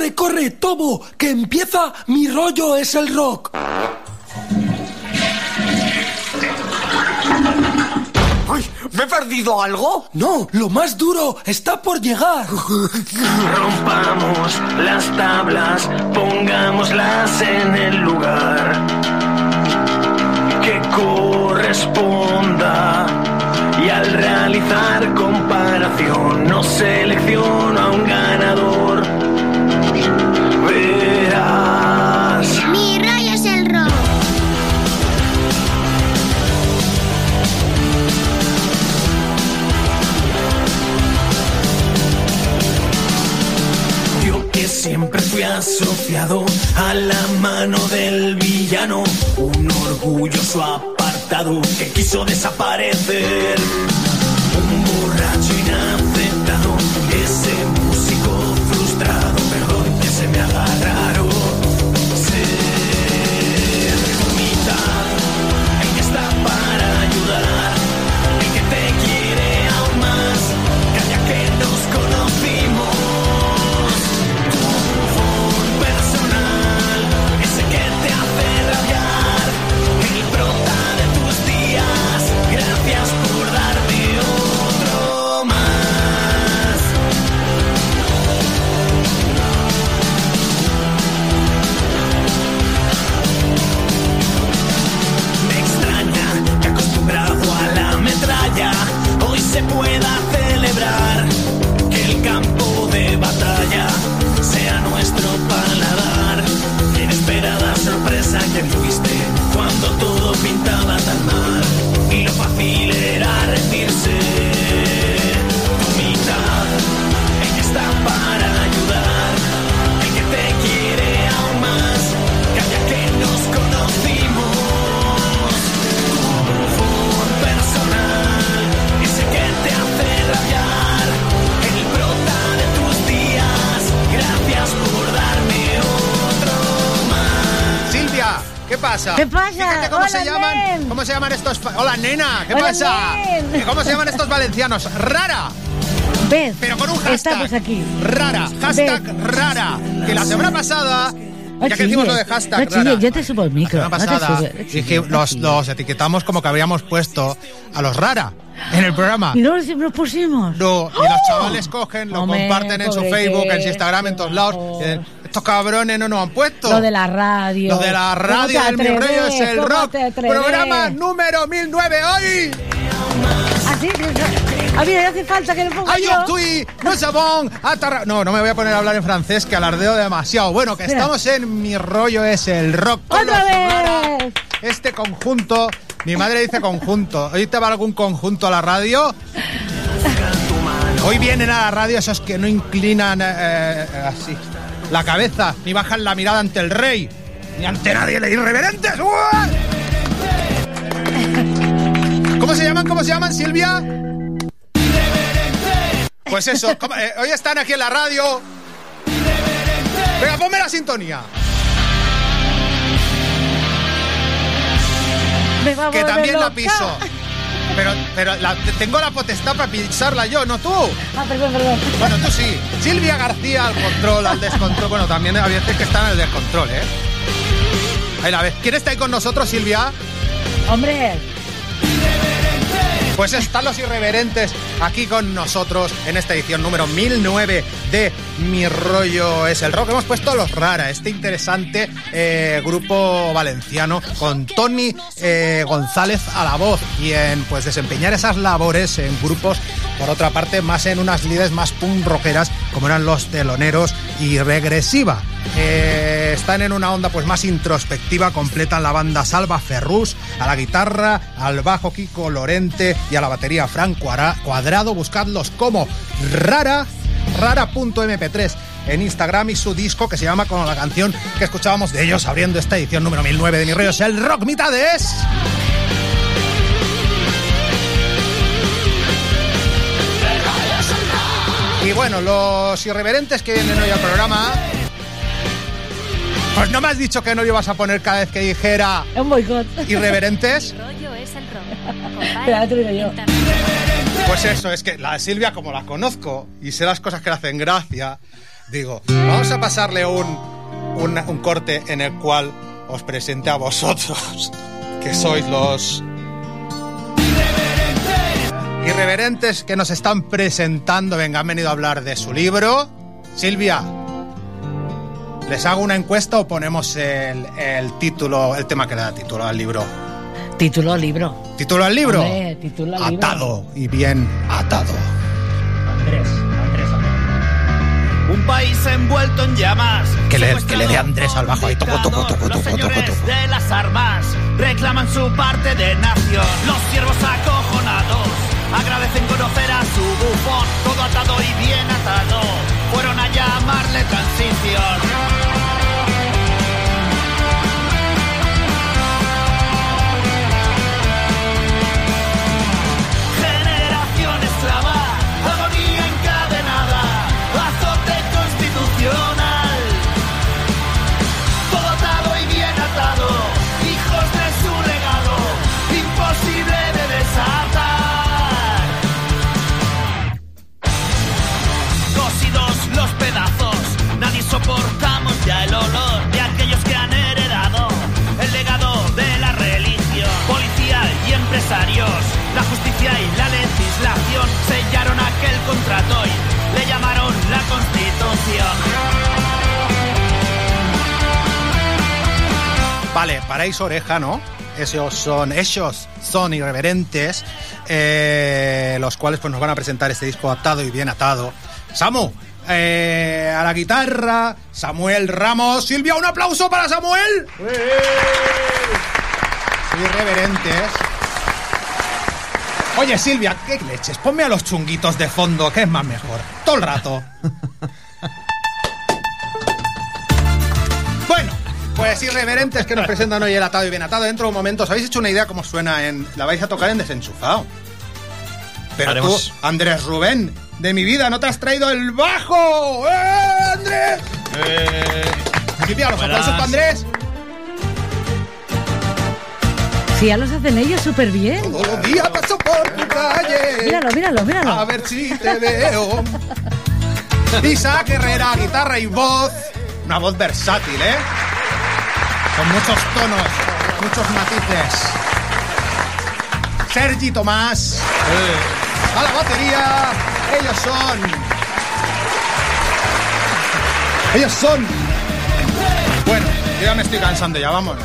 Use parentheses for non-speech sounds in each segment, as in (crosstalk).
Corre, corre, Tobo, que empieza mi rollo es el rock. ¡Ay! ¿Me he perdido algo? No, lo más duro está por llegar. (laughs) Rompamos las tablas, pongámoslas en el lugar que corresponda. Y al realizar comparación, no selecciono a un ganador. Siempre fui asociado a la mano del villano, un orgulloso apartado que quiso desaparecer. Se pueda ¿Cómo se llaman estos? Hola, nena. ¿Qué Hola, pasa? nen. ¿Cómo se llaman estos valencianos? Rara. ¿Ves? Pero con un hashtag. Estamos aquí. Rara. Hashtag Ven. rara. Que la semana pasada. No Ya que decimos lo de hashtag no chilles, yo te subo el micro. La semana no te pasada no chilles, dije, los, los etiquetamos como que habríamos puesto a los rara en el programa. Y luego nos pusimos. No, y los chavales cogen, lo Hombre, comparten en su Facebook, en su Instagram, en todos lados. Estos cabrones no nos han puesto. Lo de la radio. Lo de la ¿Cómo radio del Mi? Rollo es el ¿Cómo rock. Programa número 1009 hoy. Así que. A mí me hace falta que lo ponga Ay, yo. Tui, no sabón, atarra- No, no me voy a poner a hablar en francés, que alardeo demasiado. Bueno, que Espera. estamos en Mi Rollo es el rock. con ¡Otra los vez! Este conjunto, mi madre dice conjunto. ¿Hoy te va algún conjunto a la radio? (laughs) Hoy vienen a la radio esos que no inclinan eh, eh, así la cabeza, ni bajan la mirada ante el rey, ni ante nadie, le irreverentes. ¡Uah! (laughs) ¿Cómo se llaman? ¿Cómo se llaman, Silvia? Pues eso, ¿cómo- eh, hoy están aquí en la radio. Venga, ponme la sintonía. Que también la piso. Pero, pero la- tengo la potestad para pisarla yo, no tú. Ah, perdón, perdón. Bueno, tú sí. Silvia García al control, al descontrol. Bueno, también hay veces que están en el descontrol, ¿eh? Ahí la ves. ¿Quién está ahí con nosotros, Silvia? Hombre, Pues están los irreverentes aquí con nosotros en esta edición número 1009 de Mi Rollo es el Rock. Hemos puesto a los Rara, este interesante eh, grupo valenciano con Tony eh, González a la voz y en pues desempeñar esas labores en grupos, por otra parte, más en unas líderes más punk rockeras como eran los teloneros y regresiva. Eh, están en una onda pues más introspectiva, completan la banda Salva Ferrus, a la guitarra, al bajo Kiko Lorente y a la batería Frank Cuadrado. Buscadlos como Rara, rara.mp3 en Instagram y su disco que se llama con la canción que escuchábamos de ellos abriendo esta edición número 1009 de Mi Rollo es el Rock Mitades. Y bueno, los irreverentes que vienen hoy al programa. Pues no me has dicho que no lo ibas a poner cada vez que dijera un boicot. irreverentes. rollo es el rock. Espera, (laughs) te digo yo. Pues eso, es que la Silvia, como la conozco y sé las cosas que le hacen gracia, Digo, vamos a pasarle un, un, un corte en el cual os presente a vosotros, (laughs) que sois los irreverentes que nos están presentando. Venga, han venido a hablar de su libro. Silvia, ¿les hago una encuesta o ponemos el, el título, el tema que le da título al libro? Título libro. ¿Título al libro? Hombre, título al libro. Atado y bien atado. Andrés, Andrés, Un país envuelto en llamas. Que le- que le dé Andrés al bajo ahí, toco, toco, toco, Los toco, toco, señores toco. de las armas reclaman su parte de nación. Los siervos acojonados agradecen conocer a su bufón. Todo atado y bien atado. Fueron a llamarle transición. Soportamos ya el olor de aquellos que han heredado el legado de la religión. Policía y empresarios, la justicia y la legislación sellaron aquel contrato y le llamaron la constitución. Vale, paráis oreja, ¿no? Esos son, ellos son irreverentes, eh, los cuales pues nos van a presentar este disco atado y bien atado. Samu, eh, a la guitarra, Samuel Ramos. Silvia, un aplauso para Samuel. Irreverentes. Oye, Silvia, ¿qué leches? Ponme a los chunguitos de fondo, que es más mejor. Todo el rato. (laughs) Bueno, pues irreverentes que nos presentan hoy el atado y bien atado. Dentro de un momento, ¿os habéis hecho una idea cómo suena en. La vais a tocar en desenchufado. Pero Haremos- tú, Andrés Rubén, de mi vida, ¿no te has traído el bajo? ¡Eh, Andrés! Silvia, los Buenas. aplausos para Andrés. Si ya los hacen ellos súper bien. Todos los días paso por tu calle. Míralo, míralo, míralo. A ver si te veo. Isaac Herrera, guitarra y voz. Una voz versátil, ¿eh? Con muchos tonos, muchos matices. Sergi Tomás. A la batería. Ellos son. Ellos son. Bueno, yo ya me estoy cansando, ya vámonos.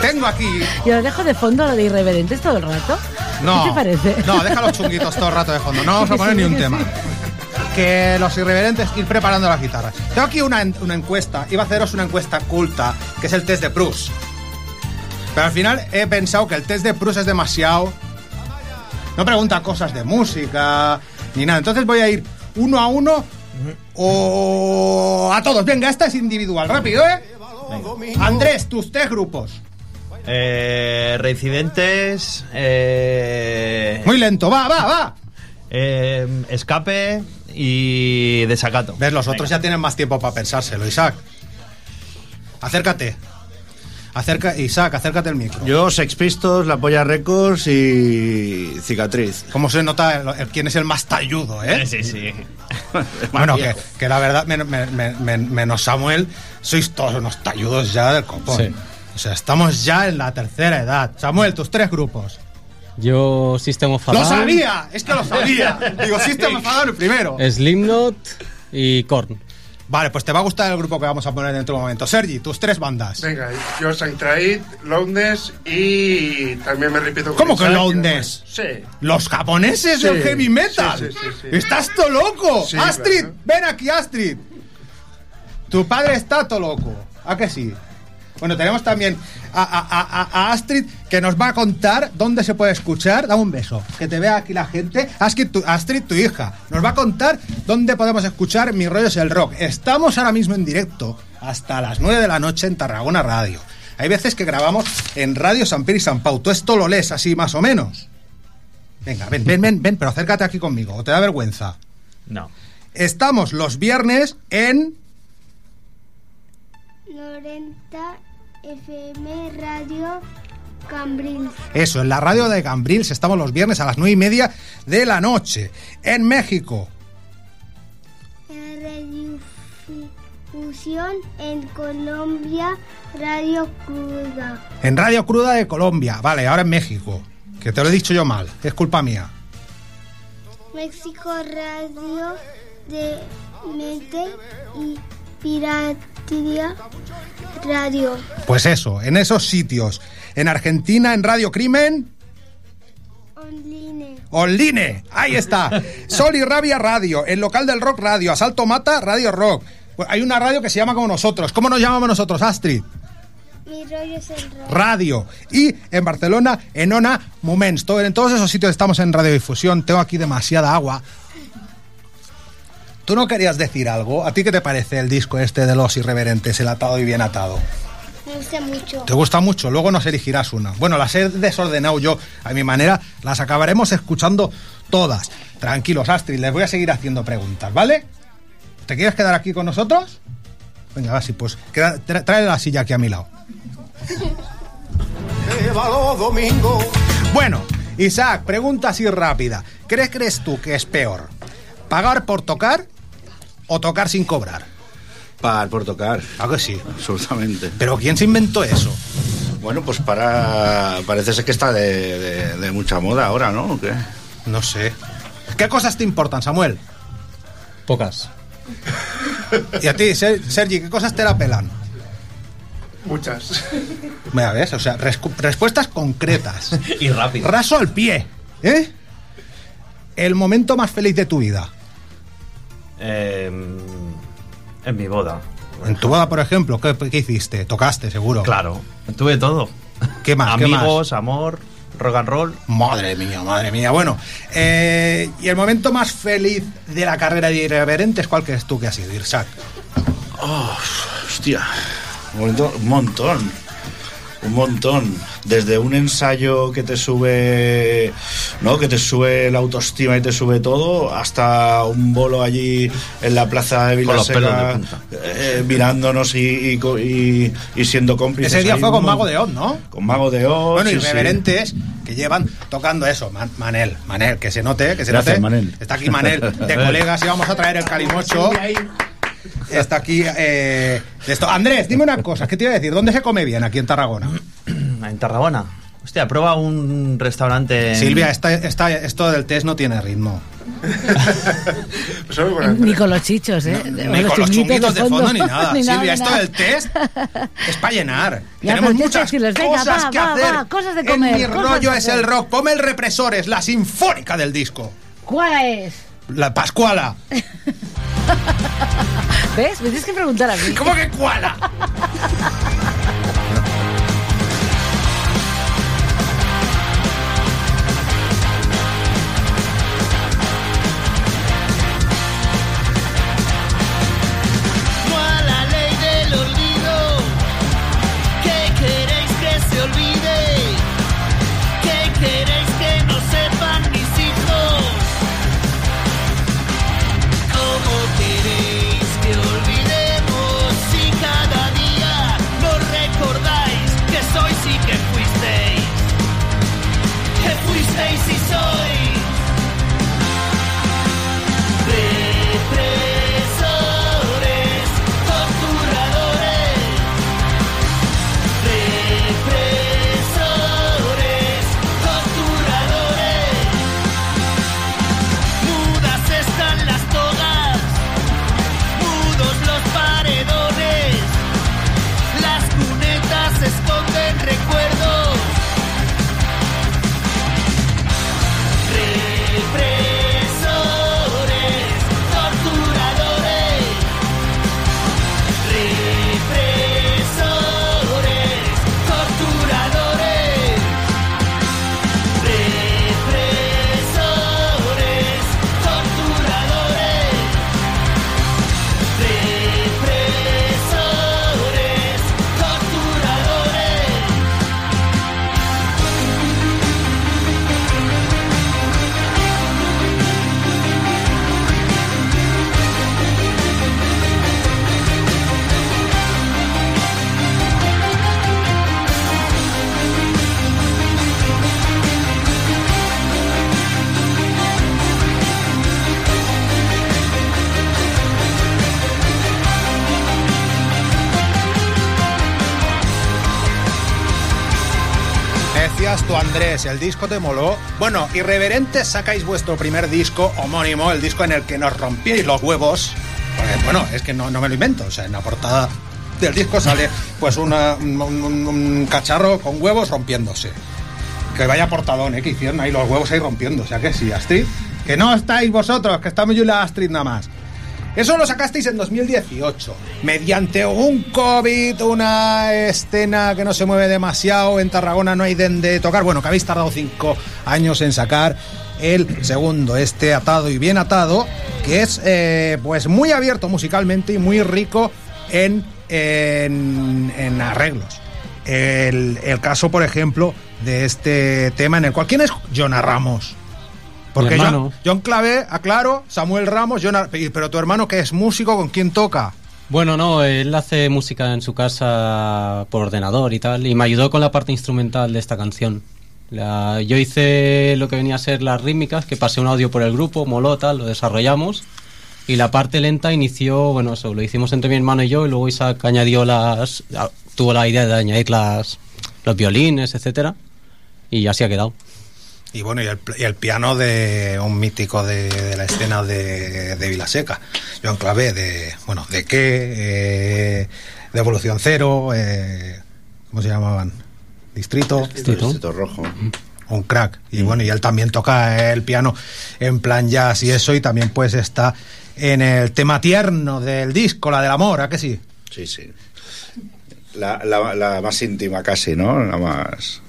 Tengo aquí Yo lo dejo de fondo lo de irreverentes todo el rato. no, ¿Qué te parece? No, deja los chunguitos todo el rato de fondo. No vamos a (laughs) poner sí, ni un tema. Que los irreverentes ir preparando las guitarras. Tengo aquí una, una encuesta. Iba a haceros una encuesta culta, que es el test de Proust. Pero al final he pensado que el test de Proust es demasiado. No pregunta cosas de música ni nada. Entonces voy a ir uno a uno o a todos. Venga, esta es individual. Rápido, ¿eh? Andrés, tus tres grupos. Eh, reincidentes. Eh, Muy lento. Va, va, va. eh, escape y desacato. ¿Ves? Los otros ya tienen más tiempo para pensárselo, Isaac. Acércate. Acerca, Isaac, acércate el micro. Yo, Sex Pistols, La Polla Records y Cicatriz. ¿Cómo se nota el- el- quién es el más talludo, eh? Sí, sí. (laughs) Bueno, que, que la verdad, men- men- men- men- menos Samuel, sois todos unos talludos ya del copón. Sí. O sea, estamos ya en la tercera edad. Samuel, tus tres grupos. Yo, System of a ¡Lo sabía! Es que lo sabía. (laughs) Digo, System of a primero. Slipknot y Korn. Vale, pues te va a gustar el grupo que vamos a poner dentro de un momento. Sergi, tus tres bandas. Venga, yo Saint Traid, Loudness y también me repito con ¿Cómo que Loudness? Sí. Los japoneses Sí, del heavy metal. sí, sí. Estás todo loco. Astrid, ven aquí, Astrid. Tu padre está todo loco. ¿A que sí? Bueno, tenemos también a, a- a- a Astrid que nos va a contar dónde se puede escuchar. Dame un beso. Que te vea aquí la gente. Astrid tu, Astrid, tu hija, nos va a contar dónde podemos escuchar Mi rollo es el rock. Estamos ahora mismo en directo hasta las 9 de la noche en Tarragona Radio. Hay veces que grabamos en Radio San Piri y San Pau. ¿Tú esto lo lees así más o menos? Venga, ven, ven, ven, ven, pero acércate aquí conmigo, o te da vergüenza. No. Estamos los viernes en 90 FM Radio Cambrils. eso, en la radio de Cambrils. Estamos los viernes a las nueve y media de la noche. En México, En Fusión en Colombia, Radio Cruda. En Radio Cruda de Colombia. Vale, ahora en México. Que te lo he dicho yo mal. Es culpa mía. México Radio de Mente y Piratería Radio. Pues eso, en esos sitios. En Argentina, en Radio Crimen. Online. Online, ahí está. (laughs) Sol y Rabia Radio, el local del rock radio, Asalto Mata, Radio Rock. Pues hay una radio que se llama como nosotros. ¿Cómo nos llamamos nosotros, Astrid? Mi rollo es el rock. Radio. Y en Barcelona, en Ona Moments. En todos esos sitios estamos en radiodifusión. Tengo aquí demasiada agua. ¿Tú no querías decir algo? ¿A ti qué te parece el disco este de los irreverentes, el atado y bien atado? Me gusta mucho. ¿Te gusta mucho? Luego nos elegirás una. Bueno, las he desordenado yo a mi manera. Las acabaremos escuchando todas. Tranquilos, Astrid, les voy a seguir haciendo preguntas, ¿vale? ¿Te quieres quedar aquí con nosotros? Venga, así pues. queda- tra- trae la silla aquí a mi lado. domingo. Bueno, Isaac, pregunta así rápida. ¿Crees, crees tú que es peor? ¿Pagar por tocar o tocar sin cobrar? Pagar por tocar. ¿A que sí? Absolutamente. ¿Pero quién se inventó eso? Bueno, pues para. Parece ser que está de, de- de mucha moda ahora, ¿no? ¿O qué? No sé. ¿Qué cosas te importan, Samuel? Pocas. Y a ti, Ser- Sergi, ¿qué cosas te la pelan? Muchas. Mira, ¿ves? O sea, respuestas concretas. (laughs) Y rápido. Raso al pie. ¿Eh? El momento más feliz de tu vida. Eh, en mi boda. En tu boda, por ejemplo, ¿qué, qué hiciste? Tocaste, seguro. Claro, tuve todo. ¿Qué más? ¿Qué más? Amigos, amor, rock and roll. Madre mía, madre mía. Bueno, eh, y el momento más feliz de la carrera de Irreverentes, ¿cuál crees tú que ha sido, Irsak? Oh, hostia. Un montón, un montón. Desde un ensayo que te sube. ¿No? Que te sube la autoestima y te sube todo. Hasta un bolo allí en la plaza de Vilaseca. eh, mirándonos y, y co- y- y siendo cómplices. Ese día fue con Mago de Oz, ¿no? Con Mago de Oz. Bueno, sí, irreverentes que llevan tocando eso. Man- Manel, Manel, que se note, que se Gracias, note. Manel. Está aquí Manel, de (laughs) colegas, y vamos a traer el calimocho. Está aquí eh, esto. Andrés, dime una cosa, ¿qué te iba a decir? ¿Dónde se come bien aquí en Tarragona? (clears throat) En Tarragona. Hostia, prueba un restaurante. en- Silvia, esta, esta- esto del test no tiene ritmo. Ni con los chichos, ¿eh? Ni con los chunguitos de fondo ni nada. (laughs) Ni Silvia, ni esto nada. del test es para llenar. (laughs) Ya, Tenemos muchas venga, cosas va, que va, hacer. va, cosas de comer, En mi cosas rollo es el rock. Come el represores, la sinfónica del disco. ¿Cuál es? La Pascuala. (laughs) ¿Ves? Me tienes que preguntar a mí. ¿Cómo que cuala? Andrés, el disco te moló. Bueno, irreverentes sacáis vuestro primer disco homónimo, el disco en el que nos rompíais los huevos. Porque, bueno, es que no, me lo invento. O sea, en la portada del disco sale pues un, cacharro con huevos rompiéndose. Que vaya portadón, ¿eh? Que hicieron ahí los huevos ahí rompiendo. O sea que sí, Astrid. Que no estáis vosotros, que estamos yo y la Astrid nada más. Eso lo sacasteis en 2018, mediante un COVID, una escena que no se mueve demasiado, en Tarragona no hay donde tocar. Bueno, que habéis tardado cinco años en sacar el segundo, este atado y bien atado, que es eh, pues muy abierto musicalmente y muy rico en, en, en arreglos. El, el caso, por ejemplo, de este tema en el cual... ¿Quién es Jonah Ramos? Porque John. John Clavé, aclaro, Samuel Ramos, John Ar- pero tu hermano que es músico, ¿con quién toca? Bueno, no, él hace música en su casa por ordenador y tal, y me ayudó con la parte instrumental de esta canción. La- yo hice lo que venía a ser las rítmicas, que pasé un audio por el grupo, moló tal, lo desarrollamos, y la parte lenta inició, bueno, eso, lo hicimos entre mi hermano y yo, y luego Isaac añadió las, tuvo la idea de añadir las, los violines, etcétera, y así ha quedado. Y bueno, y el, y el piano de un mítico de, de la escena de, de Vilaseca, John Clavé, de, bueno, de qué, eh, de Evolución Cero, eh, ¿cómo se llamaban? Distrito. Distrito Rojo. Un crack. Y bueno, y él también toca el piano en plan jazz y eso, y también pues está en el tema tierno del disco, la del amor, ¿a que sí? Sí, sí. La, la- la más íntima casi, ¿no? La más...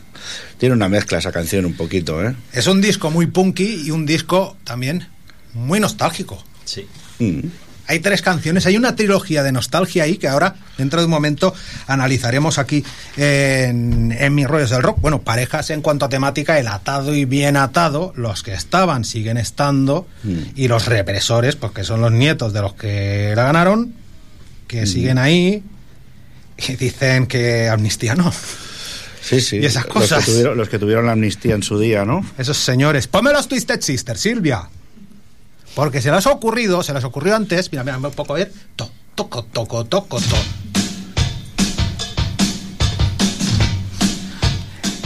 Tiene una mezcla esa canción un poquito, ¿eh? Es un disco muy punky y un disco también muy nostálgico. Sí. Mm. Hay tres canciones, hay una trilogía de nostalgia ahí que ahora, dentro de un momento, analizaremos aquí en, en Mis Rollos del Rock. Bueno, parejas en cuanto a temática, el atado y bien atado, los que estaban siguen estando, y los represores, porque son los nietos de los que la ganaron, que siguen ahí y dicen que amnistía no. Sí, sí. Y esas Los cosas. que, tuvieron, los que tuvieron la amnistía en su día, ¿no? Esos señores. Ponme los Twisted Sisters, Silvia. Porque se les ha ocurrido, se les ocurrió antes. Mira, mira, un poco a ver. To, toco, toco, toco, to.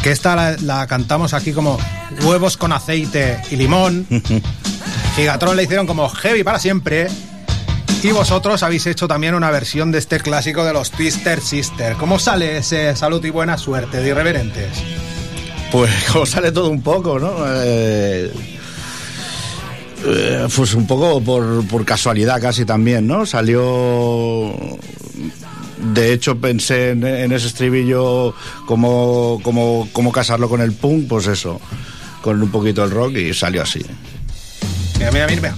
Que esta la, la cantamos aquí como huevos con aceite y limón. (laughs) Gigatron le hicieron como heavy para siempre. Y vosotros habéis hecho también una versión de este clásico de los Twister Sister. ¿Cómo sale ese salud y buena suerte de irreverentes? Pues (laughs) como sale todo un poco, ¿no? Eh, eh, pues un poco por, por casualidad casi también, ¿no? Salió... De hecho pensé en, en ese estribillo cómo casarlo con el punk, pues eso, con un poquito el rock y salió así. Mira, mira, mira.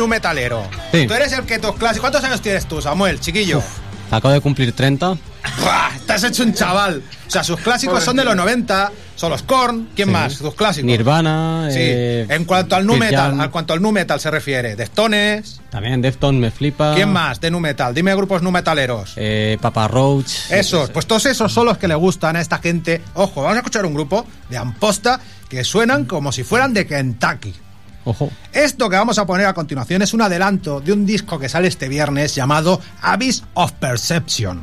Nu metalero. Sí. Tú eres el que tus clásicos. ¿Cuántos años tienes tú, Samuel, chiquillo? Acabo de cumplir 30. (laughs) ¡Buah! Te has hecho un chaval. O sea, sus clásicos son de los 90, son los Korn. ¿Quién Sí. más? Sus clásicos. Nirvana. Sí. eh, en cuanto al nu metal, al cuanto al nu metal se refiere, Deftones. También Defton me flipa. ¿Quién más de nu metal? Dime grupos nu metaleros. Eh, Papa Roach. Esos, pues todos esos son los que le gustan a esta gente. Ojo, vamos a escuchar un grupo de Amposta que suenan como si fueran de Kentucky. Ojo. Esto que vamos a poner a continuación es un adelanto de un disco que sale este viernes llamado Abyss of Perception.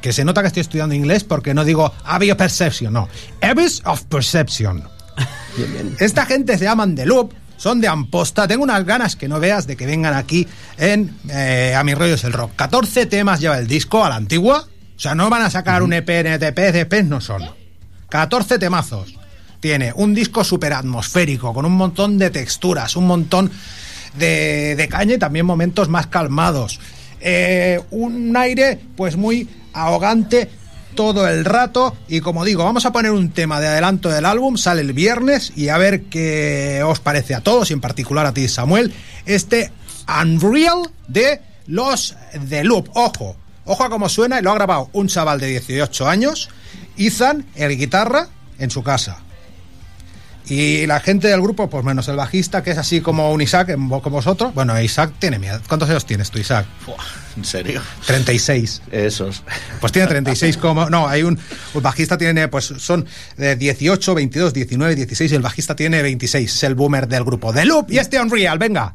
Que se nota que estoy estudiando inglés porque no digo Abyss of Perception, no. Abyss of Perception. Esta gente se llaman The Loop, son de Amposta. Tengo unas ganas que no veas de que vengan aquí en eh, A mi rollo es el rock. 14 temas lleva el disco a la antigua. O sea, no van a sacar un E EP, NTP, EPs no son. 14 temazos. Tiene un disco súper atmosférico, con un montón de texturas, un montón de, de caña y también momentos más calmados. Eh, un aire, pues muy ahogante todo el rato. Y como digo, vamos a poner un tema de adelanto del álbum, sale el viernes y a ver qué os parece a todos y en particular a ti, Samuel, este Unreal de los The Loop. Ojo, ojo a cómo suena y lo ha grabado un chaval de 18 años, Ethan, el guitarra, en su casa. Y la gente del grupo, pues menos el bajista, que es así como un Isaac, como vosotros. Bueno, Isaac tiene miedo. ¿Cuántos años tienes tú, Isaac? ¿En serio? 36. Esos. Pues tiene 36 como... No, hay un... El bajista tiene, pues son de 18, 22, 19, 16 y el bajista tiene 26. Es el boomer del grupo. The Loop y este Unreal, venga.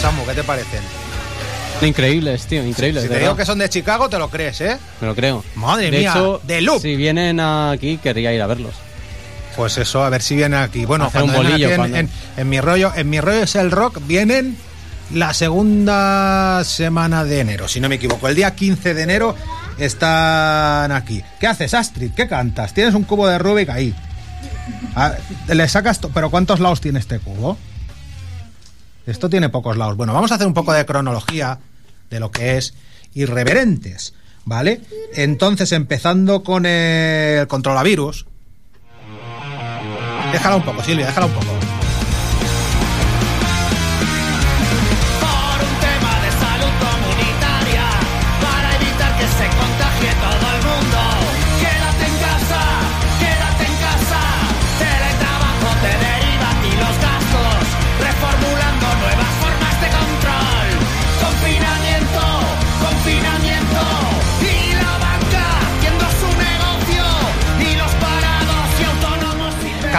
Samu, ¿qué te parecen? Increíbles, tío, increíbles. Si de te digo que son de Chicago, te lo crees, ¿eh? Me lo creo. Madre de mía, hecho, The Loop. Si vienen aquí, querría ir a verlos. Pues eso, a ver si vienen aquí. Bueno, Hacer cuando un vengan bolillo, aquí en, cuando- en- en mi rollo, en mi rollo es el rock, vienen la segunda semana de enero, si no me equivoco. El día 15 de enero están aquí. ¿Qué haces, Astrid? ¿Qué cantas? Tienes un cubo de Rubik ahí. Ah, le sacas, pero ¿cuántos lados tiene este cubo? Esto tiene pocos lados. Bueno, vamos a hacer un poco de cronología de lo que es irreverentes, ¿vale? Entonces, empezando con el controlavirus. Déjala un poco, Silvia, déjala un poco.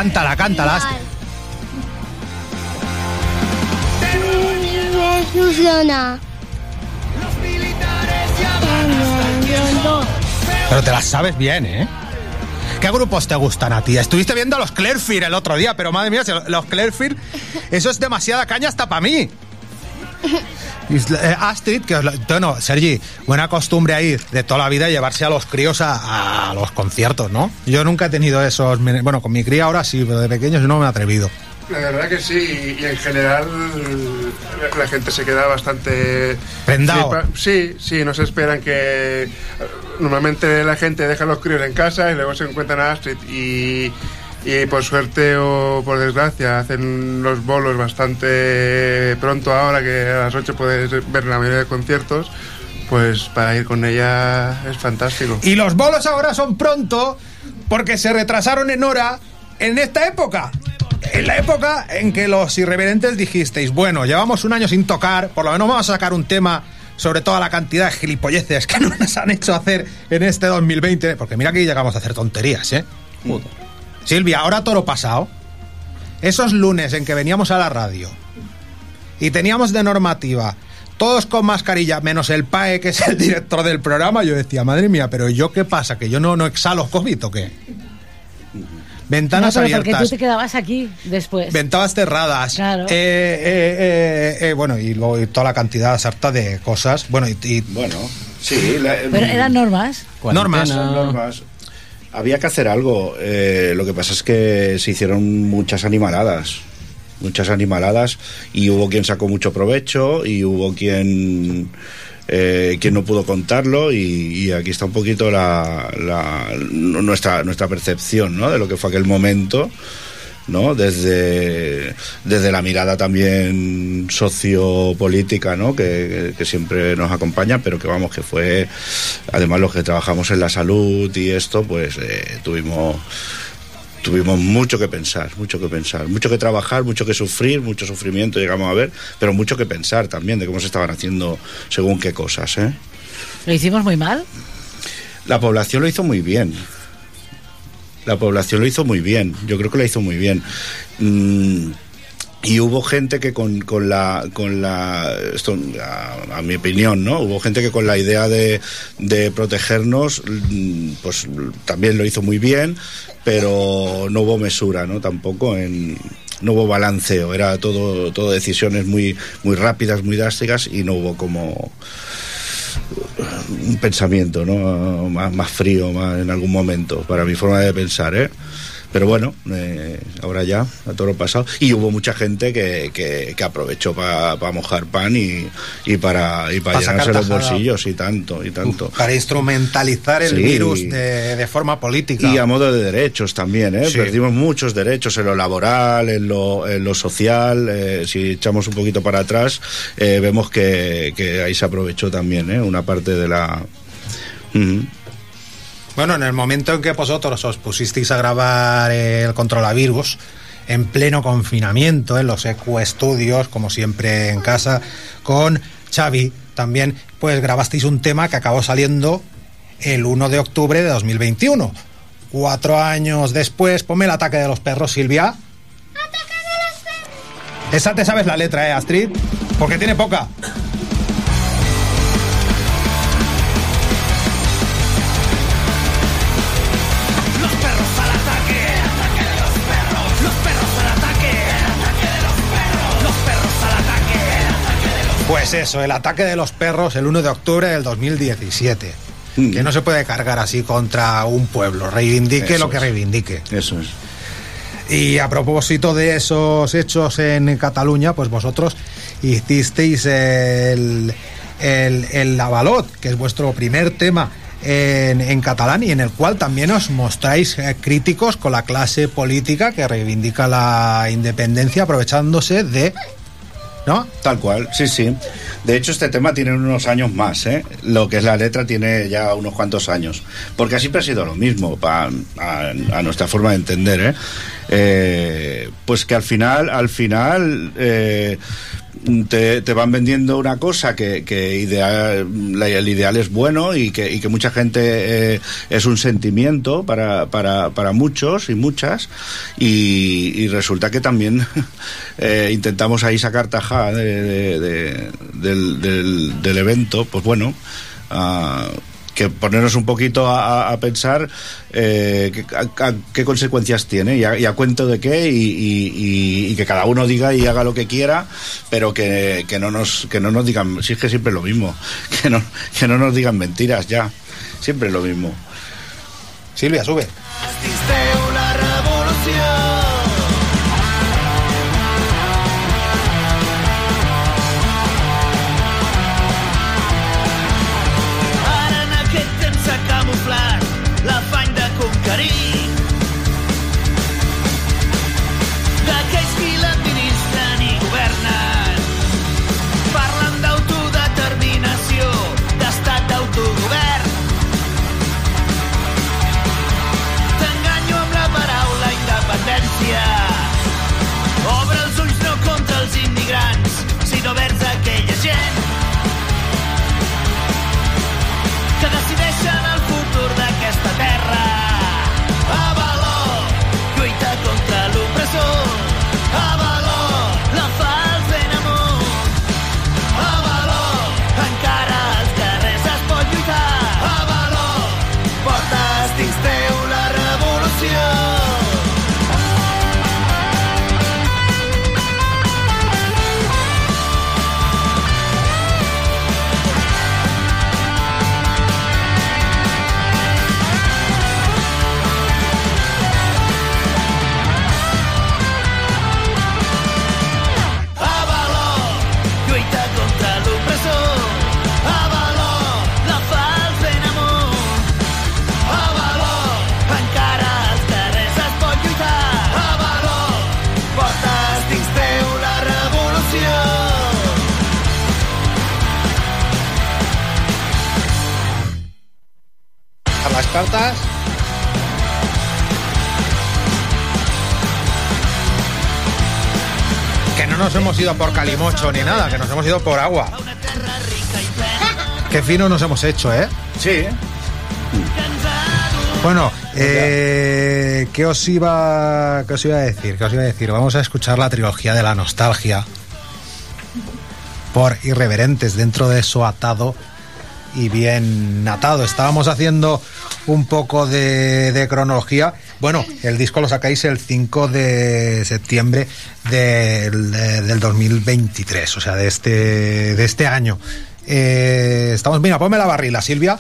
Cántala, cántala. Funciona. Pero te las sabes bien, ¿eh? ¿Qué grupos te gustan a ti? Estuviste viendo a los Clearfield el otro día, pero madre mía, los Clearfield, eso es demasiada caña hasta para mí. Eh, Astrid, que bueno, Sergi, buena costumbre ahí de toda la vida llevarse a los críos a, a los conciertos, ¿no? Yo nunca he tenido esos, bueno, con mi cría ahora sí, pero de pequeños no me he atrevido. La verdad que sí, y en general la- gente se queda bastante... Prendado. Sí, sí, no se esperan que... Normalmente la gente deja a los críos en casa y luego se encuentran a Astrid y, y por suerte o por desgracia hacen los bolos bastante pronto ahora que a las 8 puedes ver la mayoría de conciertos, pues para ir con ella es fantástico. Y los bolos ahora son pronto porque se retrasaron en hora en esta época. En la época en que los irreverentes dijisteis, bueno, llevamos un año sin tocar, por lo menos vamos a sacar un tema sobre toda la cantidad de gilipolleces que nos han hecho hacer en este 2020. Porque mira que llegamos a hacer tonterías, ¿eh? Silvia, ahora toro pasado. Esos lunes en que veníamos a la radio y teníamos de normativa todos con mascarilla, menos el PAE, que es el director del programa, yo decía, madre mía, pero ¿yo qué pasa? ¿Que yo no, no exhalo COVID o qué? Ventanas No, pero porque abiertas. tú te quedabas aquí después. Ventanas cerradas. Claro. Eh, eh, eh, eh, bueno, y luego y toda la cantidad sarta de cosas. Bueno, y. bueno, sí. la- Pero eran normas. Normas. Son normas. Había que hacer algo. eh, lo que pasa es que se hicieron muchas animaladas. Muchas animaladas. Y hubo quien sacó mucho provecho. Y hubo quien. eh, quien no pudo contarlo. Y, aquí está un poquito la, la- nuestra, nuestra percepción ¿no? de lo que fue aquel momento. ¿No? Desde, desde la mirada también sociopolítica, ¿no? Que, que siempre nos acompaña, pero que vamos, que fue, además los que trabajamos en la salud y esto, pues eh, tuvimos tuvimos mucho que pensar, mucho que pensar, mucho que trabajar, mucho que sufrir, mucho sufrimiento llegamos a ver, pero mucho que pensar también de cómo se estaban haciendo según qué cosas, ¿eh? Lo hicimos muy mal. La población lo hizo muy bien. La población lo hizo muy bien. Yo creo que lo hizo muy bien. Mm, y hubo gente que con, con la con la esto a, mi opinión no hubo gente que con la idea de, de protegernos mm, pues también lo hizo muy bien pero no hubo mesura no tampoco en no hubo balanceo era todo todo decisiones muy muy rápidas muy drásticas y no hubo como un pensamiento ¿no? más, más frío más en algún momento para mi forma de pensar ¿eh? Pero bueno eh, ahora ya a todo lo pasado y hubo mucha gente que, que, que aprovechó para mojar pan y, y para y para Pa' llenarse los bolsillos y tanto y tanto Para instrumentalizar el Sí. virus de, de forma política. y a modo de derechos también, ¿eh? Sí. Perdimos muchos derechos en lo laboral, en lo, en lo social. eh, si echamos un poquito para atrás, eh, vemos que, que ahí se aprovechó también, ¿eh? Una parte de la... Bueno, en el momento en que vosotros os pusisteis a grabar el Controlavirus, en pleno confinamiento, en los EQ Studios, como siempre en casa, con Xavi, también pues grabasteis un tema que acabó saliendo el 1 de octubre de 2021. Cuatro años después, ponme el ataque de los perros, Silvia. Esa te sabes la letra, ¿eh, Astrid? Porque tiene poca. Pues eso, el ataque de los perros el 1 de octubre del 2017. Que no se puede cargar así contra un pueblo. Reivindique Eso lo que es. reivindique. Eso es. Y a propósito de esos hechos en Cataluña, pues vosotros hicisteis el, el, el Avalot, que es vuestro primer tema en, en catalán y en el cual también os mostráis eh, críticos con la clase política que reivindica la independencia aprovechándose de... ¿No? Tal cual, sí, sí. De hecho, este tema tiene unos años más, ¿eh? Lo que es la letra tiene ya unos cuantos años. Porque siempre ha sido lo mismo, pa- a, a nuestra forma de entender, ¿eh? Eh, pues que al final, al final, eh, te, te van vendiendo una cosa que, que ideal, el ideal es bueno y que, y que mucha gente eh, es un sentimiento para, para, para muchos y muchas. Y, resulta que también (laughs) eh, intentamos ahí sacar tajada de- de- de- del, del- del evento. Pues bueno ah, que ponernos un poquito a, pensar eh, qué- consecuencias tiene y a, cuento de qué y, que cada uno diga y haga lo que quiera, pero que, que no nos que no nos digan, si es que siempre lo mismo, (laughs) que no, que no nos digan mentiras ya, siempre lo mismo. Silvia, sube. Decideixen cartas. Que no nos hemos ido por calimocho ni nada, que nos hemos ido por agua. Qué fino nos hemos hecho, ¿eh? Sí. Bueno, eh, ¿qué, os iba, ¿qué os iba a decir? ¿Qué os iba a decir? Vamos a escuchar la trilogía de la nostalgia por irreverentes dentro de eso atado y bien atado. Estábamos haciendo un poco de, cronología. Bueno, el disco lo sacáis el 5 de septiembre del, del 2023, o sea, de este, de este año. Eh, estamos, mira, ponme la barrila, Silvia.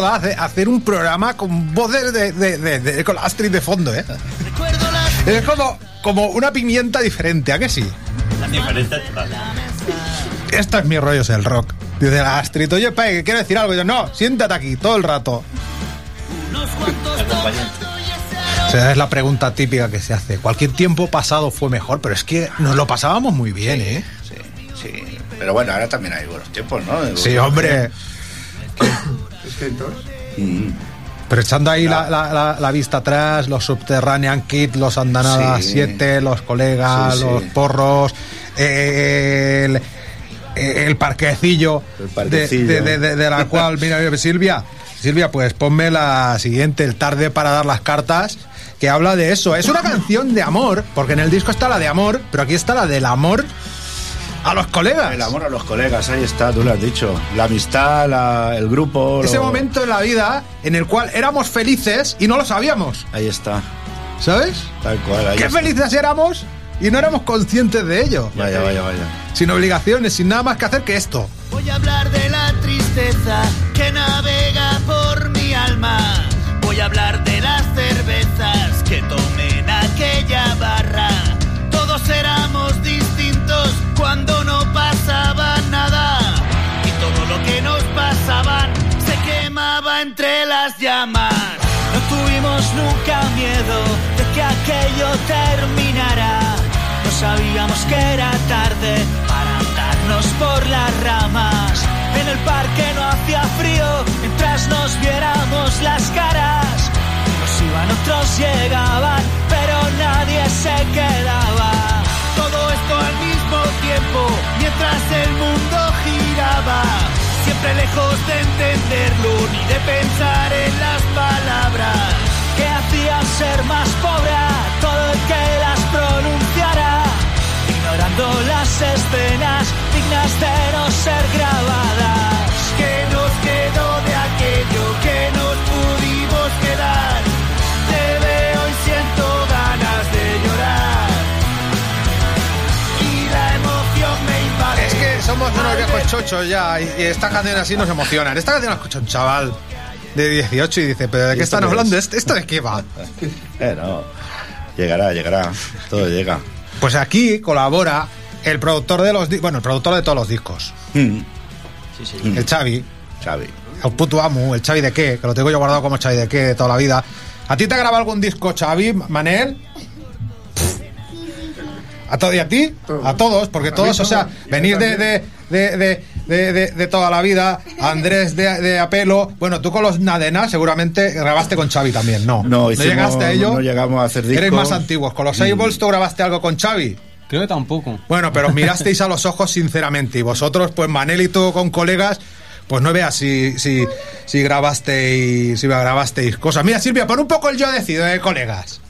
Da hacer un programa con voces de, de, de- de- con Astrid de fondo, ¿eh? Es como, como una pimienta diferente, ¿a que sí? Diferente total. Esto es mi rollo, es el rock. Dice la Astrid, oye, Pai, que quiero decir algo. Y yo, no, siéntate aquí todo el rato. O sea, es la pregunta típica que se hace. Cualquier tiempo pasado fue mejor, pero es que nos lo pasábamos muy bien, ¿eh? Sí, sí. Pero bueno, ahora también hay buenos tiempos, ¿no? Sí, hombre. Distintos. Mm. Pero echando ahí la, la- la- la vista atrás, los Subterranean Kid, los Andanada Sí. 7, los colegas, Sí, sí. los porros, eh, el, el parquecillo, El parquecillo. De, de- de- de la cual, (laughs) mira, mira, Silvia, Silvia, pues ponme la siguiente, el tarde para dar las cartas, que habla de eso. Es una canción de amor, porque en el disco está la de amor, pero aquí está la del amor a los colegas. El amor a los colegas, ahí está, tú lo has dicho. La amistad, la- el grupo. Ese lo- momento en la vida en el cual éramos felices y no lo sabíamos, Ahí está, ¿sabes? tal cual. Ahí Qué está. felices éramos y no éramos conscientes de ello. Vaya, vaya, vaya. Sin obligaciones, sin nada más que hacer que esto. Voy a hablar de la tristeza que navega por mi alma. Voy a hablar de las cervezas que tomé pasaba nada. Y todo lo que nos pasaban se quemaba entre las llamas. No tuvimos nunca miedo de que aquello terminara. No sabíamos que era tarde para andarnos por las ramas. En el parque no hacía frío mientras nos viéramos las caras. Unos iban, otros llegaban, pero nadie se quedaba. Todo esto al mismo tiempo, mientras el mundo giraba. Siempre lejos de entenderlo ni de pensar en las palabras que hacían ser más pobre a todo el que las pronunciara, ignorando las escenas dignas de no ser grabadas. Que nos quedó de aquello que nos pudimos quedar. Somos unos viejos chochos ya y, y esta canción así nos emocionan. Esta canción la escucha un chaval de 18 y dice, ¿pero de ¿Y qué están hablando? es? ¿Esto esto de qué va? (laughs) Eh, no. Llegará, llegará. Todo llega. Pues aquí colabora el productor de los bueno, el productor de todos los discos. Mm. El Xavi. Xavi. El puto amo, el Xavi de qué, que lo tengo yo guardado como Xavi de qué de toda la vida. ¿A ti te ha grabado algún disco, Xavi, Manel? ¿A todo y a ti? A todos, porque todos, o sea, venís de, de, de, de, de- de- de toda la vida, Andrés de, de Apelo, bueno, tú con los Nadena seguramente grabaste con Xavi también, ¿no? No, hicimos- llegaste a ello? no llegamos a hacer Eres discos. más antiguos, con los Sables tú grabaste algo con Xavi. Creo que tampoco. Bueno, pero os mirasteis a los ojos sinceramente. Y vosotros, pues Manel y tú con colegas, pues no veas si, si, si grabasteis, si grabasteis cosas. Mira, Silvia, pon un poco el yo decido, eh, colegas.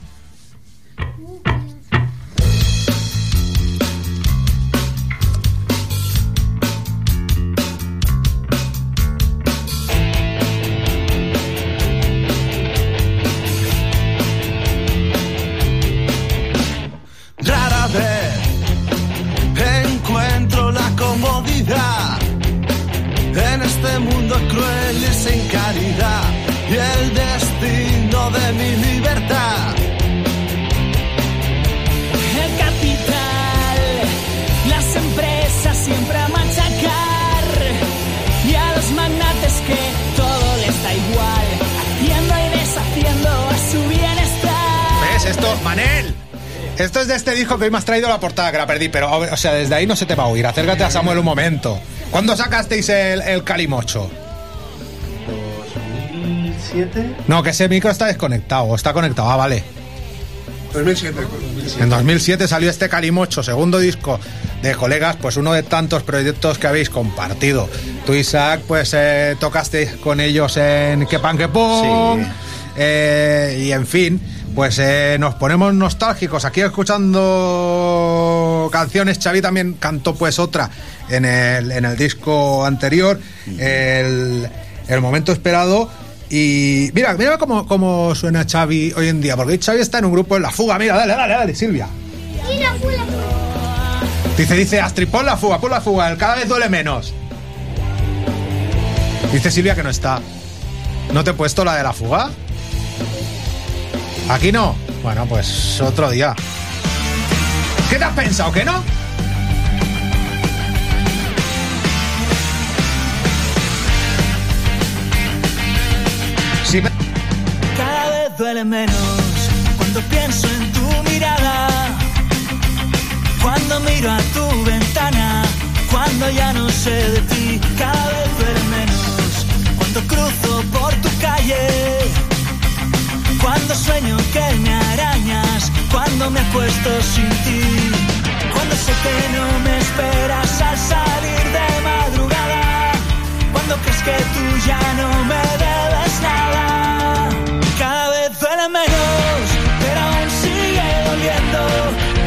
Esto es de este disco que hoy me has traído la portada que la perdí, pero o sea, desde ahí no se te va a oír. Acércate a Samuel un momento. ¿Cuándo sacasteis el, el Calimocho? 2007. No, que ese micro está desconectado, está conectado, ah, vale. 2007. En 2007 salió este Calimocho, segundo disco de colegas, pues uno de tantos proyectos que habéis compartido. Tú, Isaac, pues eh, tocaste con ellos en Que Pan Que Pon, Sí. eh, y en fin, pues eh, nos ponemos nostálgicos aquí escuchando canciones. Xavi también cantó pues otra en el, en el disco anterior, el, el momento esperado. Y mira, mira cómo, cómo suena Xavi hoy en día, porque hoy Xavi está en un grupo en la fuga. Mira, dale, dale, dale, Silvia. Mira, Dice, dice, Astrid, pon la fuga, pon la fuga, el cada vez duele menos. Dice Silvia que no está. ¿No te he puesto la de la fuga? ¿Aquí no? Bueno, pues otro día. ¿Qué te has pensado, que no? Sí, me- Cada vez duele menos cuando pienso en cuando me acuesto sin ti. Cuando sé que no me esperas al salir de madrugada, cuando crees que tú ya no me debes nada. Cada vez duele menos, pero aún sigue doliendo.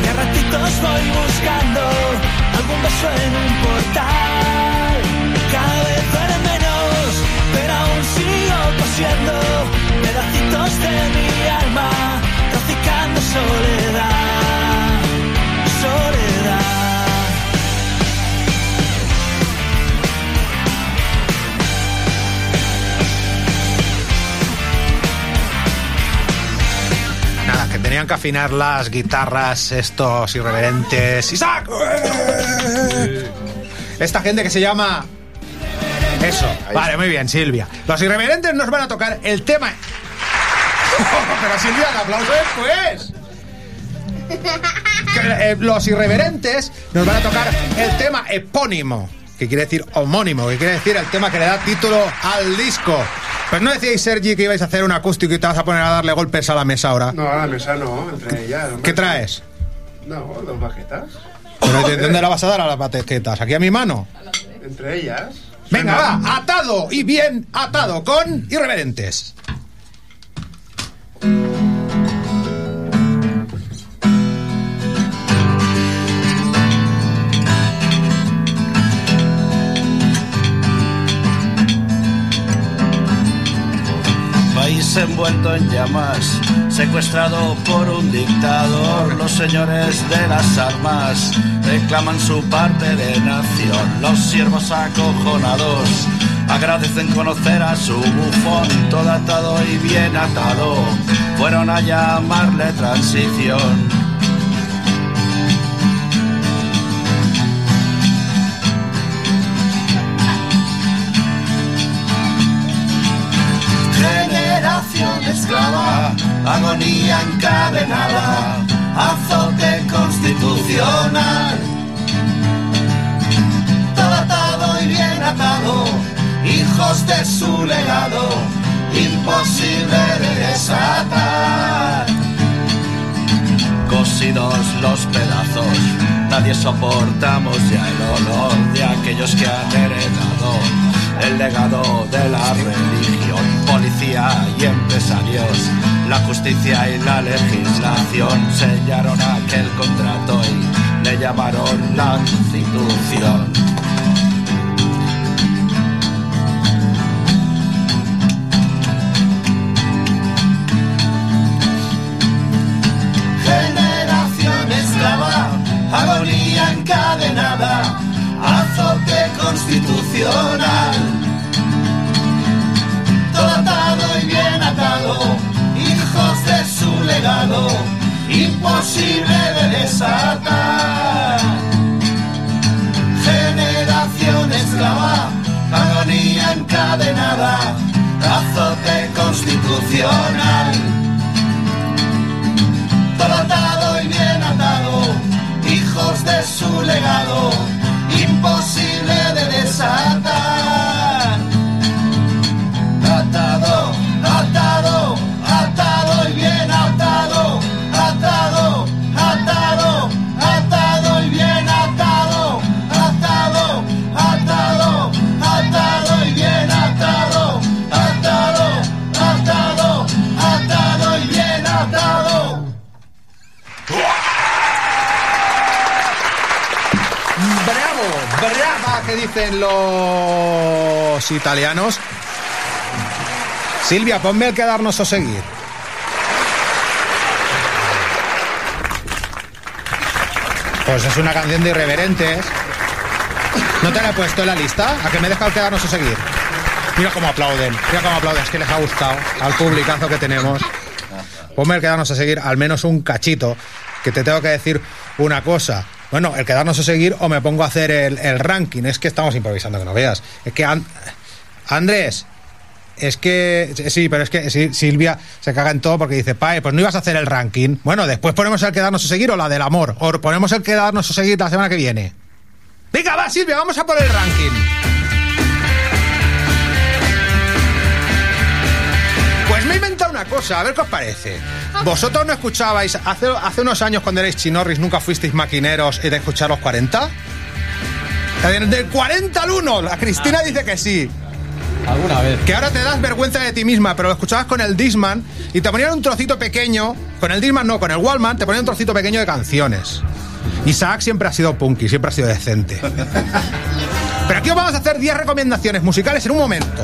Y a ratitos voy buscando algún beso en un portal. Soledad, soledad. Nada, que tenían que afinar las guitarras estos irreverentes. ¡Isaac! Esta gente que se llama... Eso, vale, muy bien, Silvia. Los irreverentes nos van a tocar el tema... Pero Silvia, el aplauso después. Que, eh, los irreverentes nos van a tocar el tema epónimo, que quiere decir homónimo, que quiere decir el tema que le da título al disco. Pues no decíais, Sergi, que ibais a hacer un acústico y te vas a poner a darle golpes a la mesa ahora. No, a la mesa no, entre ellas. ¿Qué traes? No, dos baquetas. ¿Pero de dónde la vas a dar a las batequetas? ¿Aquí a mi mano? Entre ellas. Venga, va, atado y bien atado con irreverentes. Envuelto en llamas, secuestrado por un dictador. Los señores de las armas reclaman su parte de nación. Los siervos acojonados agradecen conocer a su bufón, todo atado y bien atado. Fueron a llamarle transición. Agonía encadenada, azote constitucional. Todo atado y bien atado, hijos de su legado, imposible de desatar. Cosidos los pedazos, nadie soportamos ya el olor de aquellos que han heredado el legado de la religión, policía y empresarios, la justicia y la legislación sellaron aquel contrato y le llamaron la constitución. Imposible de desatar. Generación esclava, agonía encadenada, azote constitucional. Todo atado y bien atado, hijos de su legado, imposible de desatar. Dicen los italianos. Silvia, ponme el quedarnos o seguir. Pues es una canción de irreverentes. ¿No te la he puesto en la lista? ¿A que me he dejado quedarnos o seguir? Mira cómo aplauden, mira cómo aplauden, es que les ha gustado al publicazo que tenemos. Ponme el quedarnos a seguir al menos un cachito, que te tengo que decir una cosa. Bueno, el quedarnos a seguir o me pongo a hacer el, el ranking. Es que estamos improvisando, que no veas. Es que An- Andrés, es que sí, pero es que Silvia se caga en todo porque dice, Pae, pues no ibas a hacer el ranking. Bueno, después ponemos el quedarnos a seguir o la del amor. O ponemos el quedarnos a seguir la semana que viene. Venga, va, Silvia, vamos a por el ranking. Una cosa, a ver qué os parece. ¿Vosotros no escuchabais hace, hace unos años cuando erais chinorris, nunca fuisteis maquineros y de escuchar los 40? Del 40 al 1, la Cristina dice que sí. Alguna vez. Que ahora te das vergüenza de ti misma, pero lo escuchabas con el Disman y te ponían un trocito pequeño, con el Disman no, con el Wallman, te ponían un trocito pequeño de canciones. Isaac siempre ha sido punky, siempre ha sido decente. (laughs) Pero aquí os vamos a hacer 10 recomendaciones musicales en un momento.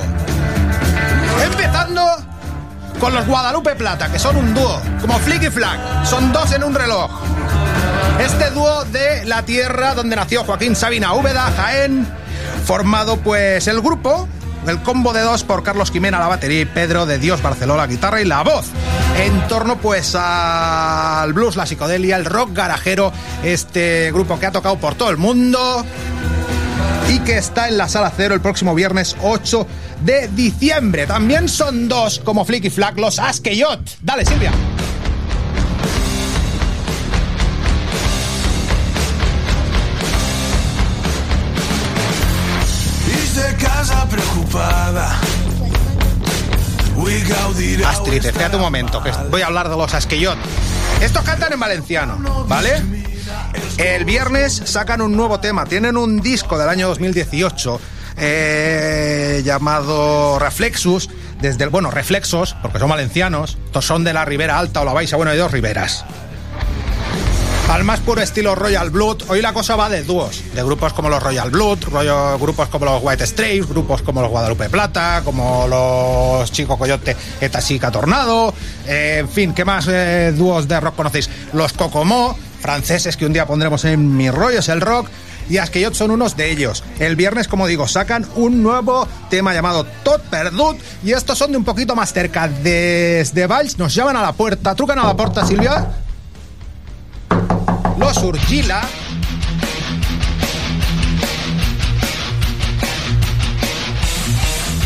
Con los Guadalupe Plata, que son un dúo, como Flick y Flack, son dos en un reloj. Este dúo de la tierra donde nació Joaquín Sabina Úbeda, Jaén, formado pues el grupo, el combo de dos por Carlos Quimena la batería y Pedro de Dios Barceló la guitarra y la voz. En torno pues al blues, la psicodelia, el rock garajero, este grupo que ha tocado por todo el mundo y que está en la sala cero el próximo viernes 8 de diciembre. También son dos como Flick y Flack, los Askeyot. Dale, Silvia. Casa preocupada. Astrid, espérate un momento, que voy a hablar de los Askeyot. Estos cantan en valenciano, ¿vale? El viernes sacan un nuevo tema, tienen un disco del año 2018 eh, llamado Reflexus, desde el, bueno, Reflexos, porque son valencianos, estos son de la Ribera Alta o la Baixa, bueno, hay dos riberas. Al más puro estilo Royal Blood, hoy la cosa va de dúos, de grupos como los Royal Blood, grupos como los White Strays, grupos como los Guadalupe Plata, como los Chico Coyote Eta Tornado, eh, en fin, ¿qué más eh, dúos de rock conocéis? Los Kokomo, franceses que un día pondremos en Mi Rollo es el Rock, y Asqueyot son unos de ellos. El viernes, como digo, sacan un nuevo tema llamado Tot Perdut, y estos son de un poquito más cerca, desde Valls, nos llaman a la puerta, trucan a la puerta, Silvia. Los Urgila.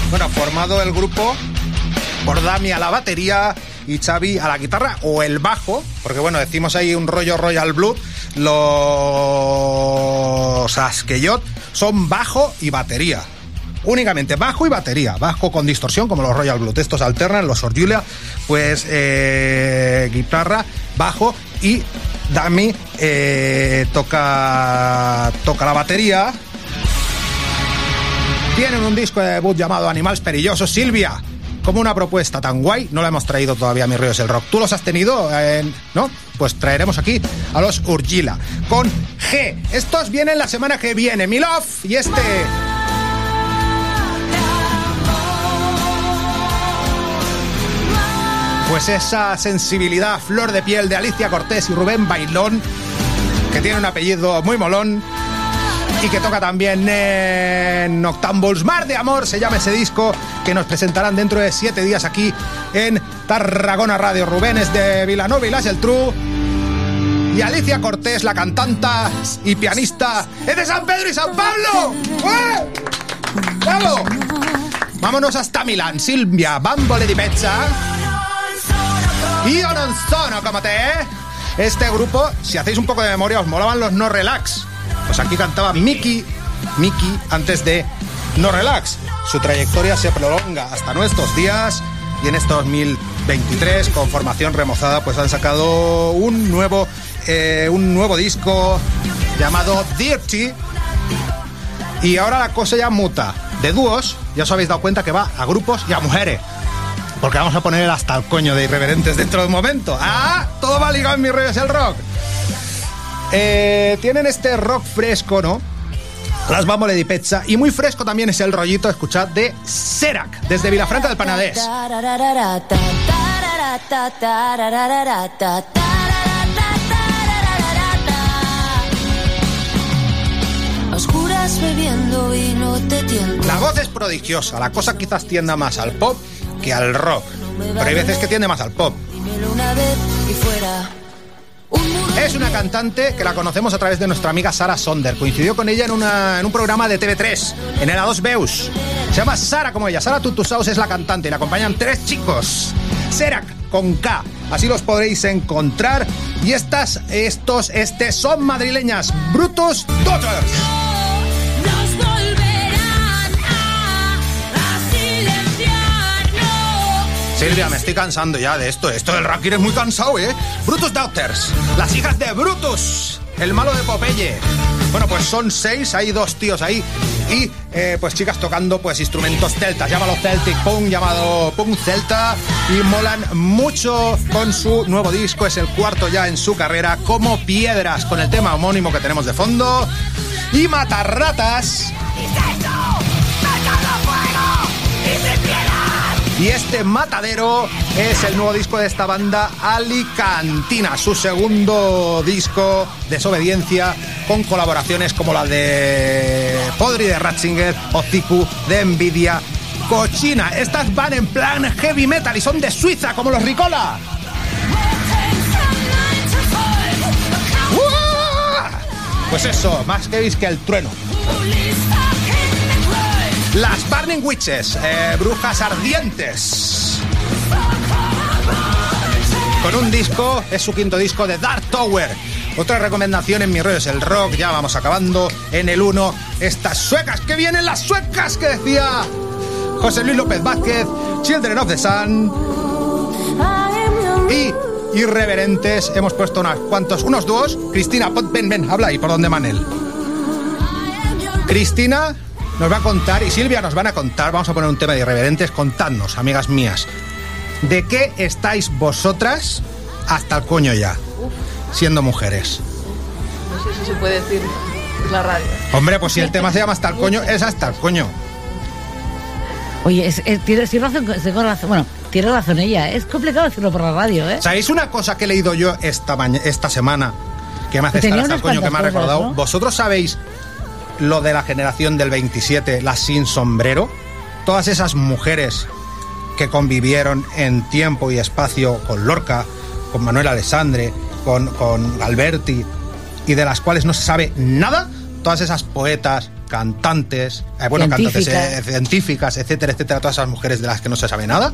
Bueno, formado el grupo por Dami a la batería y Xavi a la guitarra o el bajo, porque bueno, decimos ahí un rollo Royal Blood, los Asqueyot son bajo y batería. Únicamente bajo y batería, bajo con distorsión como los Royal Blood. Estos alternan, los Orjulia, pues eh, guitarra, bajo y Dami eh, toca, toca la batería. Tienen un disco de debut llamado Animales Perillosos. Silvia, como una propuesta tan guay, no la hemos traído todavía a Mi Río es el Rock. ¿Tú los has tenido? ¿No? Pues traeremos aquí a los Urgila. Con G. Estos vienen la semana que viene. Mi Love y este... Pues esa sensibilidad flor de piel de Alicia Cortés y Rubén Bailón, que tiene un apellido muy molón y que toca también en. Mar de Amor se llama ese disco que nos presentarán dentro de siete días aquí en Tarragona Radio. Rubén es de Vilanova y Las el True. Y Alicia Cortés, la cantanta y pianista, es de San Pedro y San Pablo. ¡Eh! ¡Bravo! Vámonos hasta Milán, Silvia, Bambole di Pezza. Io non sono te. Este grupo, si hacéis un poco de memoria, os molaban los No Relax. Pues aquí cantaba Mickey, Mickey antes de No Relax. Su trayectoria se prolonga hasta nuestros días y en este 2023, con formación remozada, pues han sacado un nuevo, eh, un nuevo disco llamado Dirty. Y ahora la cosa ya muta. De dúos, ya os habéis dado cuenta que va a grupos y a mujeres. Porque vamos a poner hasta el coño de irreverentes dentro de un momento. ¡Ah! Todo va ligado en mi rollo es el rock. Eh, tienen este rock fresco, ¿no? Las Bambole di Pezza. Y muy fresco también es el rollito, escuchad, de Serac, desde Vilafranca del Panadés. Oscuras bebiendo te. La voz es prodigiosa, la cosa quizás tienda más al pop que al rock. Pero hay veces que tiende más al pop. Dímelo una vez y fuera. Es una cantante que la conocemos a través de nuestra amiga Sara Sonder. Coincidió con ella en, una- en un programa de TV3, en el A2 Beus. Se llama Sara como ella. Sara Tutusaus es la cantante y la acompañan tres chicos. Serac con K. Así los podréis encontrar. Y estas, estos, este son madrileñas. Brutus Daughters. Silvia, me estoy cansando ya de esto. Esto del Rankir es muy cansado, ¿eh? Brutus Daughters, las hijas de Brutus, el malo de Popeye. Bueno, pues son seis, hay dos tíos ahí. Y eh, pues chicas tocando pues instrumentos celtas, llámalo Celtic Punk, llamado Punk Celta. Y molan mucho con su nuevo disco, es el cuarto ya en su carrera, como piedras, con el tema homónimo que tenemos de fondo. Y Matarratas. Y este matadero es el nuevo disco de esta banda Alicantina, su segundo disco, Desobediencia, con colaboraciones como la de Podri de Ratzinger o Ziku de Nvidia Cochina. Estas van en plan heavy metal y son de Suiza, como los Ricola. Pues eso, más heavy que el trueno. Burning Witches, eh, brujas ardientes. Con un disco, es su quinto disco de Dark Tower. Otra recomendación en mi rollo es el rock, ya vamos acabando en el 1. Estas suecas, que vienen las suecas que decía José Luis López Vázquez, Children of the Sun. Y irreverentes, hemos puesto unos cuantos, unos dúos. Cristina, ven, ven, habla ahí por donde Manel. Cristina nos va a contar, y Silvia nos van a contar, vamos a poner un tema de irreverentes, contadnos, amigas mías, ¿de qué estáis vosotras hasta el coño ya, siendo mujeres? No sé si se puede decir la radio. Hombre, pues si el tema se llama hasta el coño, es hasta el coño. Oye, es, es- tiene, tiene razón, tengo razón, bueno, tiene razón ella. Es complicado decirlo por la radio, ¿eh? ¿Sabéis una cosa que he leído yo esta, esta semana? Que me hace estar hasta el coño, que me ha recordado. ¿no? ¿Vosotros sabéis lo de la generación del 27, las sin sombrero? Todas esas mujeres que convivieron en tiempo y espacio con Lorca, con Manuel Alessandre, con, con Alberti, y de las cuales no se sabe nada. Todas esas poetas, cantantes, eh, bueno, cantantes Científicas. eh, científicas, etcétera, etcétera, todas esas mujeres de las que no se sabe nada.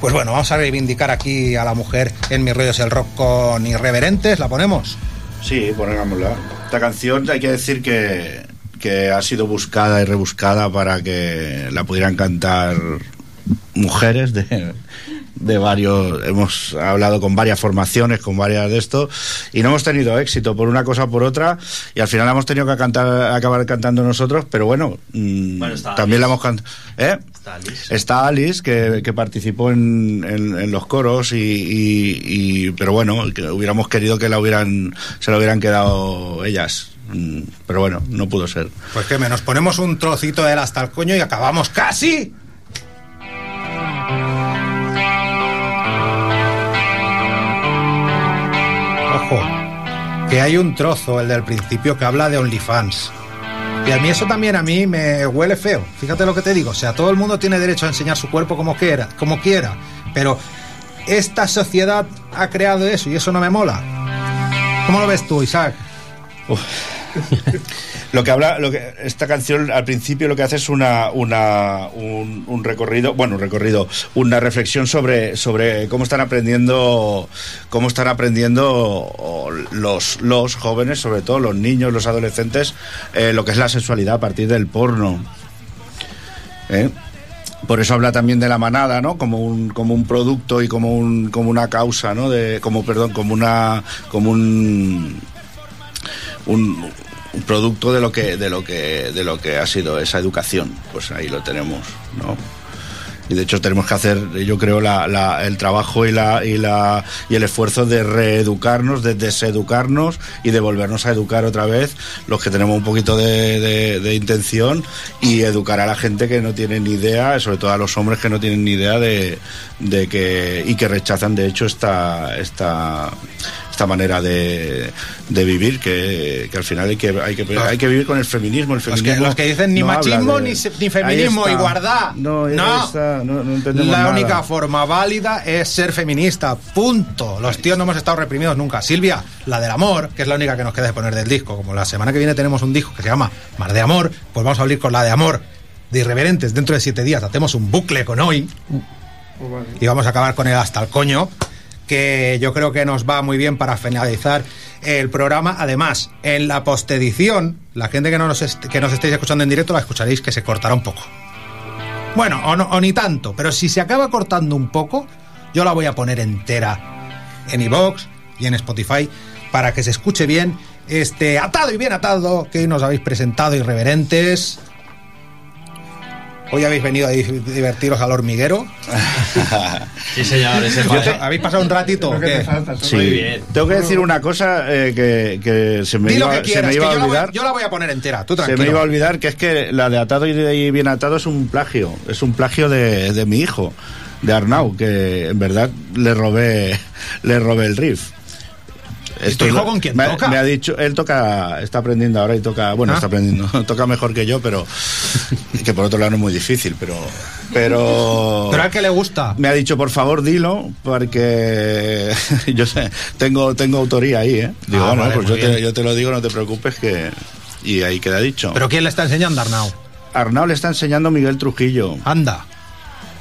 Pues bueno, vamos a reivindicar aquí a la mujer en Mis rollos el rock con irreverentes. ¿La ponemos? Sí, ponémosla. Esta canción hay que decir que, que ha sido buscada y rebuscada para que la pudieran cantar mujeres de, de varios. Hemos hablado con varias formaciones, con varias de esto, y no hemos tenido éxito por una cosa o por otra, y al final la hemos tenido que cantar, acabar cantando nosotros, pero bueno, mm, Bueno, también la hemos cantado. ¿Eh? Está Alice. Está Alice, que, que participó en, en- en los coros, y, y- y- pero bueno, que hubiéramos querido que la hubieran, se la hubieran quedado ellas. Mm, Pero bueno, no pudo ser. Pues que me nos ponemos un trocito de él hasta el coño y acabamos casi. Ojo, que hay un trozo, el del principio, que habla de OnlyFans. Y a mí eso también a mí me huele feo. Fíjate lo que te digo. O sea, todo el mundo tiene derecho a enseñar su cuerpo como quiera, como quiera. Pero esta sociedad ha creado eso y eso no me mola. ¿Cómo lo ves tú, Isaac? Lo que habla, lo que esta canción al principio lo que hace es una, una un, un recorrido, bueno, un recorrido, una reflexión sobre sobre cómo están aprendiendo, cómo están aprendiendo los los jóvenes, sobre todo los niños, los adolescentes, eh, lo que es la sexualidad a partir del porno. ¿Eh? Por eso habla también de la manada, ¿no? Como un, como un producto y como un, como una causa, ¿no? De, como, perdón, como una, como un, un, producto de lo que, de lo que, de lo que ha sido esa educación. Pues ahí lo tenemos, ¿no? Y de hecho tenemos que hacer, yo creo, la, la- el trabajo y, la, y, la, y el esfuerzo de reeducarnos, de deseducarnos y de volvernos a educar otra vez, los que tenemos un poquito de, de- de intención, y educar a la gente que no tiene ni idea, sobre todo a los hombres que no tienen ni idea de, de que, y que rechazan de hecho esta, esta, esta manera de, de vivir, que, que al final hay que, hay, que, hay que vivir con el feminismo. El Los que, feminismo los que dicen ni no machismo de- ni, ni feminismo, igualdad. No, no. está, no, no entendemos La nada. única forma válida es ser feminista. Punto. Los tíos no hemos estado reprimidos nunca. Silvia, la del amor, que es la única que nos queda de poner del disco. Como la semana que viene tenemos un disco que se llama Mar de Amor, pues vamos a abrir con la de amor de Irreverentes. Dentro de siete días hacemos un bucle con hoy y vamos a acabar con el hasta el coño, que yo creo que nos va muy bien para finalizar el programa. Además, en la postedición, la gente que no nos, que nos estéis escuchando en directo la escucharéis que se cortará un poco. Bueno, o, o ni tanto, pero si se acaba cortando un poco, yo la voy a poner entera en iVoox y en Spotify para que se escuche bien este atado y bien atado que nos habéis presentado irreverentes. Hoy habéis venido a di- divertiros al hormiguero. (laughs) Sí, señor, ese ¿Habéis pasado un ratito? qué? Sí. Tengo que decir una cosa eh, que, que se me Di lo iba, se que yo a la, voy, olvidar. yo la voy a poner entera, tú Se me iba a olvidar que es que la de atado y de y bien atado es un plagio. Es un plagio de, de mi hijo, de Arnau, que en verdad le robé, (laughs) le robé el riff. ¿Y tu hijo con quién me, toca? Me ha dicho, él toca, está aprendiendo ahora y toca, bueno, Ah. está aprendiendo, (laughs) toca mejor que yo, pero que por otro lado no es muy difícil, pero, pero. (laughs) Pero al que le gusta. Me ha dicho, por favor, dilo, porque (laughs) yo sé, tengo, tengo autoría ahí, ¿eh? Digo, Ah, bueno, vale, pues yo te, yo te lo digo, no te preocupes, que. Y ahí queda dicho. ¿Pero quién le está enseñando, Arnau? Arnau le está enseñando Miguel Trujillo. Anda.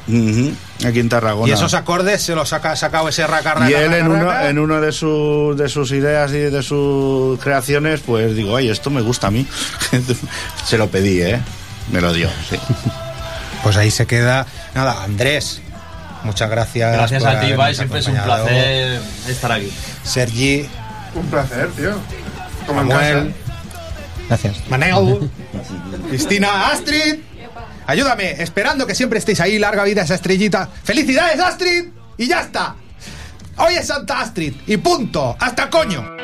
Uh -huh. Aquí en Tarragona. Y esos acordes se los ha sacado ese raca, raca Y él en, uno, en uno de, sus de sus ideas y de sus creaciones, pues digo, ay, esto me gusta a mí. (laughs) se lo pedí, ¿eh? Me lo dio, sí. (laughs) Pues ahí se queda. Nada, Andrés, muchas gracias. Gracias a ti, Ibai, siempre es un placer estar aquí. Sergi. Un placer, tío. Como Manuel. Gracias. Manel. (laughs) Cristina Astrid. Ayúdame, esperando que siempre estéis ahí. Larga vida esa estrellita. ¡Felicidades, Astrid! Y ya está. Hoy es Santa Astrid. Y punto. ¡Hasta coño!